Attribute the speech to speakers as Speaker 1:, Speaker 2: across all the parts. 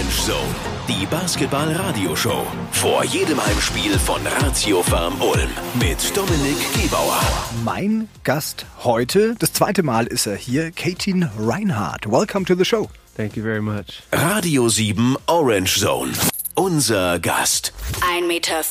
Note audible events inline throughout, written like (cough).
Speaker 1: Orange Zone, die Basketball-Radioshow. Vor jedem Heimspiel von Ratio Farm Ulm mit Dominik Gebauer.
Speaker 2: Mein Gast heute, das zweite Mal ist er hier, Katin Reinhardt. Welcome to the show.
Speaker 3: Thank you very much.
Speaker 1: Radio 7 Orange Zone. Unser Gast.
Speaker 4: 1,95 Meter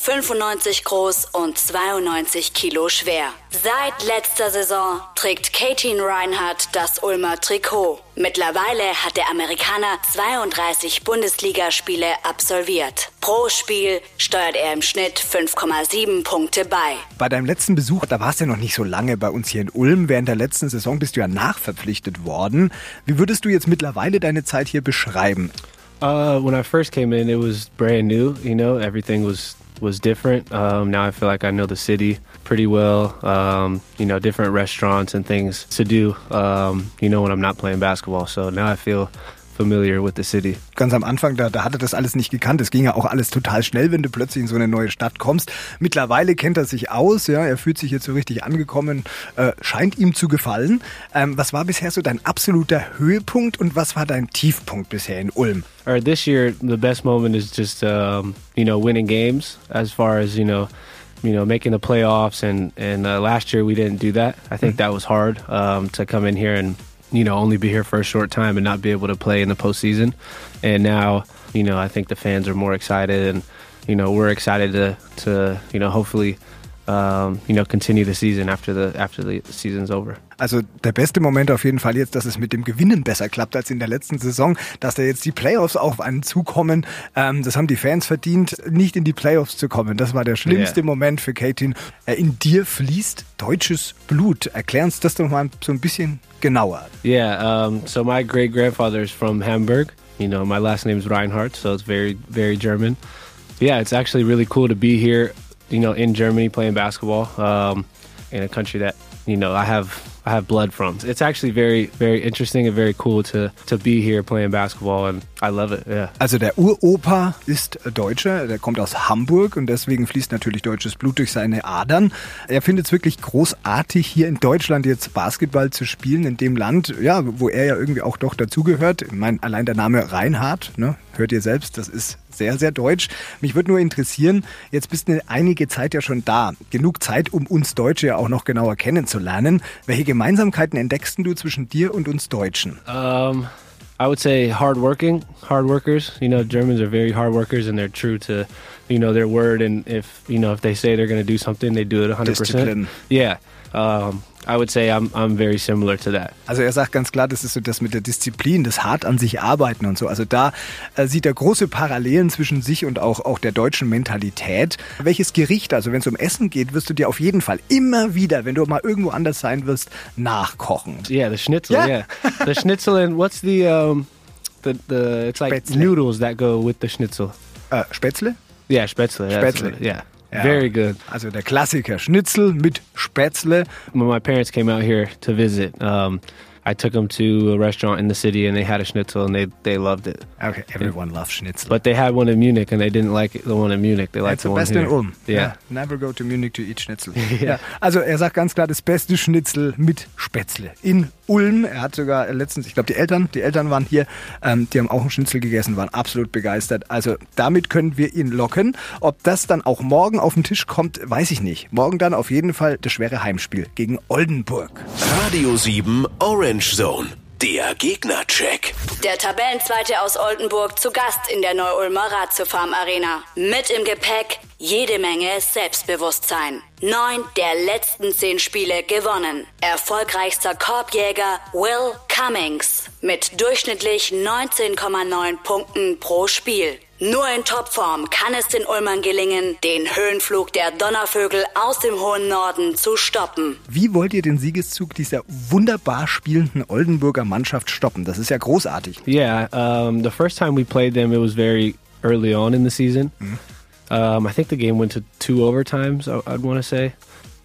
Speaker 4: groß und 92 Kilo schwer. Seit letzter Saison trägt Katin Reinhardt das Ulmer Trikot. Mittlerweile hat der Amerikaner 32 Bundesligaspiele absolviert. Pro Spiel steuert er im Schnitt 5,7 Punkte bei.
Speaker 2: Bei deinem letzten Besuch, da warst du ja noch nicht so lange bei uns hier in Ulm. Während der letzten Saison bist du ja nachverpflichtet worden. Wie würdest du jetzt mittlerweile deine Zeit hier beschreiben?
Speaker 3: Uh, when I first came in, it was brand new. You know, everything was was different. Um, now I feel like I know the city pretty well. Um, you know, different restaurants and things to do. Um, you know, when I'm not playing basketball. So now I feel familiar with the city.
Speaker 2: Ganz am Anfang, da, da hat er das alles nicht gekannt. Es ging ja auch alles total schnell, wenn du plötzlich in so eine neue Stadt kommst. Mittlerweile kennt er sich aus, ja, er fühlt sich jetzt so richtig angekommen, äh, scheint ihm zu gefallen. Ähm, was war bisher so dein absoluter Höhepunkt und was war dein Tiefpunkt bisher in Ulm?
Speaker 3: All right, this year the best moment is just um, you know winning games. As far as you know, you know making the playoffs, and and uh, last year we didn't do that. I think that was hard um, to come in here and you know, only be here for a short time and not be able to play in the postseason. And now, you know, I think the fans are more excited, and you know, we're excited to to you know, hopefully, um, you know, continue the season after the after the season's over.
Speaker 2: Also der beste Moment auf jeden Fall jetzt, dass es mit dem Gewinnen besser klappt als in der letzten Saison, dass da jetzt die Playoffs auf einen zukommen. Ähm, das haben die Fans verdient, nicht in die Playoffs zu kommen. Das war der schlimmste yeah. Moment für Katin. Äh, in dir fließt deutsches Blut. Erklär uns das doch mal so ein bisschen genauer.
Speaker 3: Yeah, um, so my great grandfather is from Hamburg. You know, my last name is Reinhardt, so it's very, very German. Yeah, it's actually really cool to be here, you know, in Germany playing basketball um, in a country that, you know, I have I have blood from. It's actually very, very interesting and very cool to, to be here playing basketball and I love it, yeah.
Speaker 2: Also der Uropa ist Deutscher, der kommt aus Hamburg und deswegen fließt natürlich deutsches Blut durch seine Adern. Er findet es wirklich großartig, hier in Deutschland jetzt Basketball zu spielen, in dem Land, ja, wo er ja irgendwie auch doch dazugehört. Ich meine, allein der Name Reinhard, ne, hört ihr selbst, das ist sehr, sehr deutsch. Mich würde nur interessieren, jetzt bist du eine einige Zeit ja schon da. Genug Zeit, um uns Deutsche ja auch noch genauer kennenzulernen. Welche Gemeinsamkeiten entdeckst du zwischen dir und uns Deutschen?
Speaker 3: Um, I would say hardworking, hard workers. You know, Germans are very hard workers and they're true to, you know, their word. And if, you know, if they say they're going to do something, they do it 100%.
Speaker 2: Discipline.
Speaker 3: Yeah. Um, I would say I'm, I'm very similar to that.
Speaker 2: Also er sagt ganz klar, das ist so das mit der Disziplin, das hart an sich arbeiten und so. Also da äh, sieht er große Parallelen zwischen sich und auch, auch der deutschen Mentalität. Welches Gericht, also wenn es um Essen geht, wirst du dir auf jeden Fall immer wieder, wenn du mal irgendwo anders sein wirst, nachkochen.
Speaker 3: Yeah, the Schnitzel, yeah. yeah. the Schnitzel and what's the, um, the, the, it's like
Speaker 2: Spätzle.
Speaker 3: noodles that go with the Schnitzel.
Speaker 2: Äh, Spätzle?
Speaker 3: Yeah, Spätzle.
Speaker 2: Spätzle.
Speaker 3: Yeah.
Speaker 2: Ja.
Speaker 3: Very good.
Speaker 2: Also der Klassiker Schnitzel mit Spätzle.
Speaker 3: When my parents came out here to visit, um, I took them to a restaurant in the city and they had a schnitzel and they, they loved it.
Speaker 2: Okay, everyone loves Schnitzel.
Speaker 3: But they had one in Munich and they didn't like the one in Munich. They liked
Speaker 2: That's
Speaker 3: the
Speaker 2: the
Speaker 3: one
Speaker 2: best
Speaker 3: here.
Speaker 2: in Ulm.
Speaker 3: Yeah.
Speaker 2: Never go to Munich to eat Schnitzel. (laughs) ja. Also er sagt ganz klar, das beste Schnitzel mit Spätzle in Ulm. Er hat sogar letztens, ich glaube die Eltern, die Eltern waren hier, ähm, die haben auch einen Schnitzel gegessen, waren absolut begeistert. Also damit können wir ihn locken. Ob das dann auch morgen auf den Tisch kommt, weiß ich nicht. Morgen dann auf jeden Fall das schwere Heimspiel gegen Oldenburg.
Speaker 1: Radio 7 Orange Zone. Der Gegnercheck.
Speaker 4: Der Tabellenzweite aus Oldenburg zu Gast in der Neu-Ulmer Ratiofarm Arena. Mit im Gepäck jede Menge Selbstbewusstsein. Neun der letzten zehn Spiele gewonnen. Erfolgreichster Korbjäger Will Cummings mit durchschnittlich 19,9 Punkten pro Spiel. Nur in Topform kann es den Ulmern gelingen, den Höhenflug der Donnervögel aus dem hohen Norden zu stoppen.
Speaker 2: Wie wollt ihr den Siegeszug dieser wunderbar spielenden Oldenburger Mannschaft stoppen? Das ist ja großartig.
Speaker 3: Yeah. Um, the first time we played them, it was very early on in the season. Um, I think the game went to two overtimes, I- I'd want to say.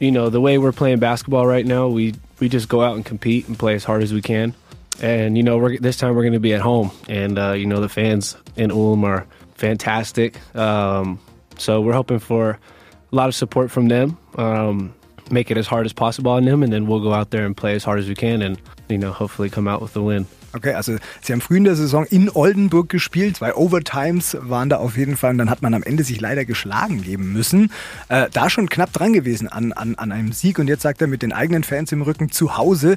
Speaker 3: You know, the way we're playing basketball right now, we, we just go out and compete and play as hard as we can. And, you know, we're, this time we're going to be at home. And, uh, you know, the fans in Ulm are fantastic. Um, so we're hoping for a lot of support from them. Um, make it as hard as possible on them, and then we'll go out there and play as hard as we can, and you know, hopefully come out with the win.
Speaker 2: Okay, also Sie haben früh in der Saison in Oldenburg gespielt. Zwei Overtimes waren da auf jeden Fall. Und dann hat man am Ende sich leider geschlagen geben müssen. Äh, da schon knapp dran gewesen an, an, an einem Sieg. Und jetzt sagt er mit den eigenen Fans im Rücken zu Hause,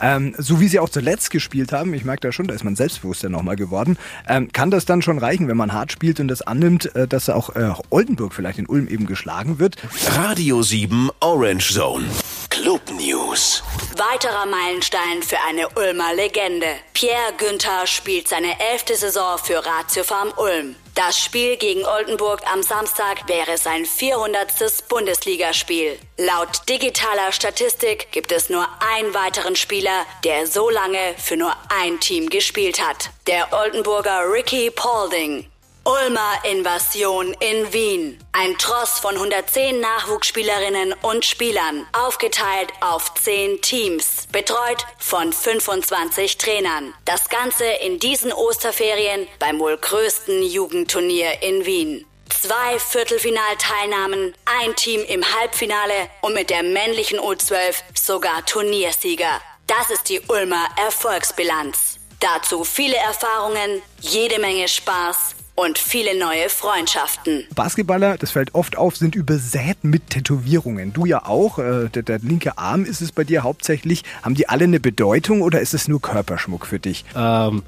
Speaker 2: ähm, so wie Sie auch zuletzt gespielt haben, ich merke da schon, da ist man selbstbewusster nochmal geworden, ähm, kann das dann schon reichen, wenn man hart spielt und das annimmt, äh, dass auch äh, Oldenburg vielleicht in Ulm eben geschlagen wird.
Speaker 1: Radio 7 Orange Zone. Club News.
Speaker 4: Weiterer Meilenstein für eine Ulmer Legende. Pierre Günther spielt seine elfte Saison für Ratio Farm Ulm. Das Spiel gegen Oldenburg am Samstag wäre sein 400. Bundesligaspiel. Laut digitaler Statistik gibt es nur einen weiteren Spieler, der so lange für nur ein Team gespielt hat. Der Oldenburger Ricky Paulding. Ulmer Invasion in Wien. Ein Tross von 110 Nachwuchsspielerinnen und Spielern, aufgeteilt auf 10 Teams, betreut von 25 Trainern. Das Ganze in diesen Osterferien beim wohl größten Jugendturnier in Wien. Zwei Viertelfinalteilnahmen, ein Team im Halbfinale und mit der männlichen U12 sogar Turniersieger. Das ist die Ulmer Erfolgsbilanz. Dazu viele Erfahrungen, jede Menge Spaß und viele neue Freundschaften.
Speaker 2: Basketballer, das fällt oft auf, sind übersät mit Tätowierungen. Du ja auch. Äh, der, der, linke Arm ist es bei dir hauptsächlich. Haben die alle eine Bedeutung oder ist es nur Körperschmuck für dich?
Speaker 3: Um,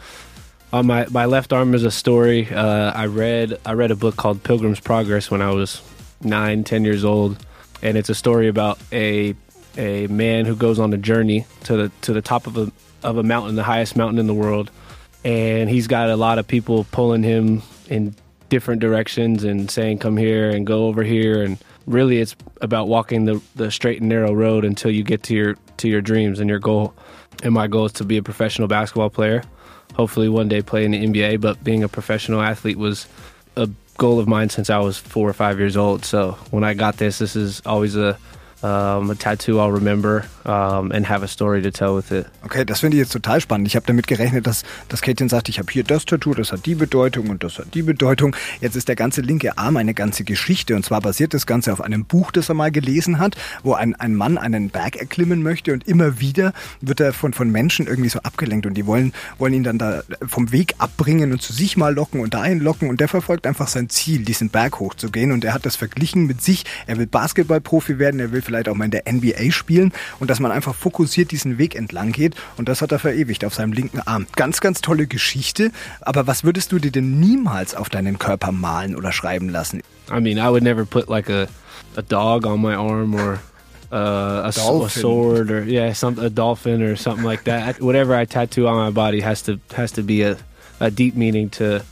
Speaker 3: on my, my left arm is a story. Uh, I read I read a book called Pilgrim's Progress when I was nine, ten years old, and it's a story about a a man who goes on a journey to the to the top of a of a mountain, the highest mountain in the world, and he's got a lot of people pulling him in different directions and saying come here and go over here. And really it's about walking the, the straight and narrow road until you get to your to your dreams. And your goal and my goal is to be a professional basketball player. Hopefully one day play in the nba but being a professional athlete was a goal of mine since i was four or five years old. So when i got this this is always a um, a tattoo I'll remember um, and have a story to tell with it.
Speaker 2: Okay, das finde ich jetzt total spannend. Ich habe damit gerechnet, dass, dass Katin sagt, ich habe hier das Tattoo, das hat die Bedeutung und das hat die Bedeutung. Jetzt ist der ganze linke Arm eine ganze Geschichte und zwar basiert das Ganze auf einem Buch, das er mal gelesen hat, wo ein, ein Mann einen Berg erklimmen möchte und immer wieder wird er von, von Menschen irgendwie so abgelenkt und die wollen, wollen ihn dann da vom Weg abbringen und zu sich mal locken und dahin locken und der verfolgt einfach sein Ziel, diesen Berg hochzugehen und er hat das verglichen mit sich. Er will Basketballprofi werden, er will vielleicht auch mal in der NBA spielen und dass man einfach fokussiert diesen Weg entlang geht und das hat er verewigt auf seinem linken Arm. Ganz, ganz tolle Geschichte, aber was würdest du dir denn niemals auf deinen Körper malen oder schreiben lassen?
Speaker 3: I mean, I would never put like a, a dog on my arm or uh, a, a, sword or yeah, some a dolphin or something like that. Whatever I tattoo on my body has to has to be a, a deep meaning to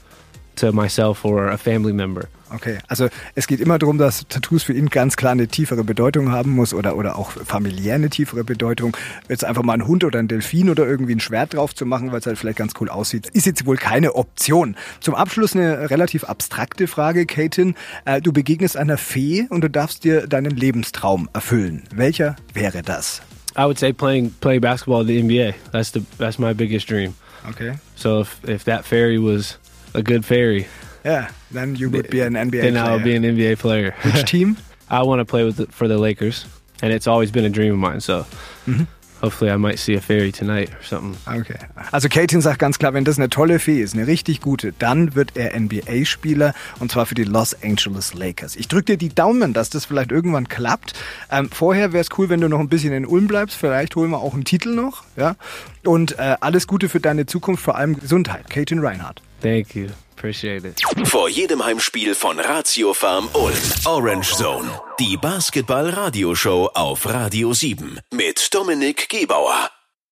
Speaker 3: to myself or a family member.
Speaker 2: Okay, also es geht immer darum, dass Tattoos für ihn ganz klar eine tiefere Bedeutung haben muss oder, oder auch familiär eine tiefere Bedeutung. Jetzt einfach mal ein Hund oder ein Delfin oder irgendwie ein Schwert drauf zu machen, weil es halt vielleicht ganz cool aussieht, ist jetzt wohl keine Option. Zum Abschluss eine relativ abstrakte Frage, Katin. Äh, du begegnest einer Fee und du darfst dir deinen Lebenstraum erfüllen. Welcher wäre das?
Speaker 3: I would say playing playing basketball at the NBA. That's the that's my biggest dream.
Speaker 2: Okay.
Speaker 3: So if if that fairy was a good fairy,
Speaker 2: Yeah, then you would be an NBA
Speaker 3: then
Speaker 2: player.
Speaker 3: I'll be an NBA player.
Speaker 2: Which (laughs) team?
Speaker 3: I want to play with the, for the Lakers, and it's always been a dream of mine. So
Speaker 2: Mhm.
Speaker 3: hopefully I might see a fairy tonight or something.
Speaker 2: Okay. Also Katin sagt ganz klar, wenn das eine tolle Fee ist, eine richtig gute, dann wird er NBA-Spieler und zwar für die Los Angeles Lakers. Ich drücke dir die Daumen, dass das vielleicht irgendwann klappt. Ähm, vorher wäre es cool, wenn du noch ein bisschen in Ulm bleibst. Vielleicht holen wir auch einen Titel noch. Ja. Und äh, alles Gute für deine Zukunft, vor allem Gesundheit. Katin Reinhardt.
Speaker 3: Thank you. Appreciate it.
Speaker 1: Vor jedem Heimspiel von Ratio Farm Ulm. Orange Zone. Die Basketball-Radioshow auf Radio 7 mit Dominik Gebauer.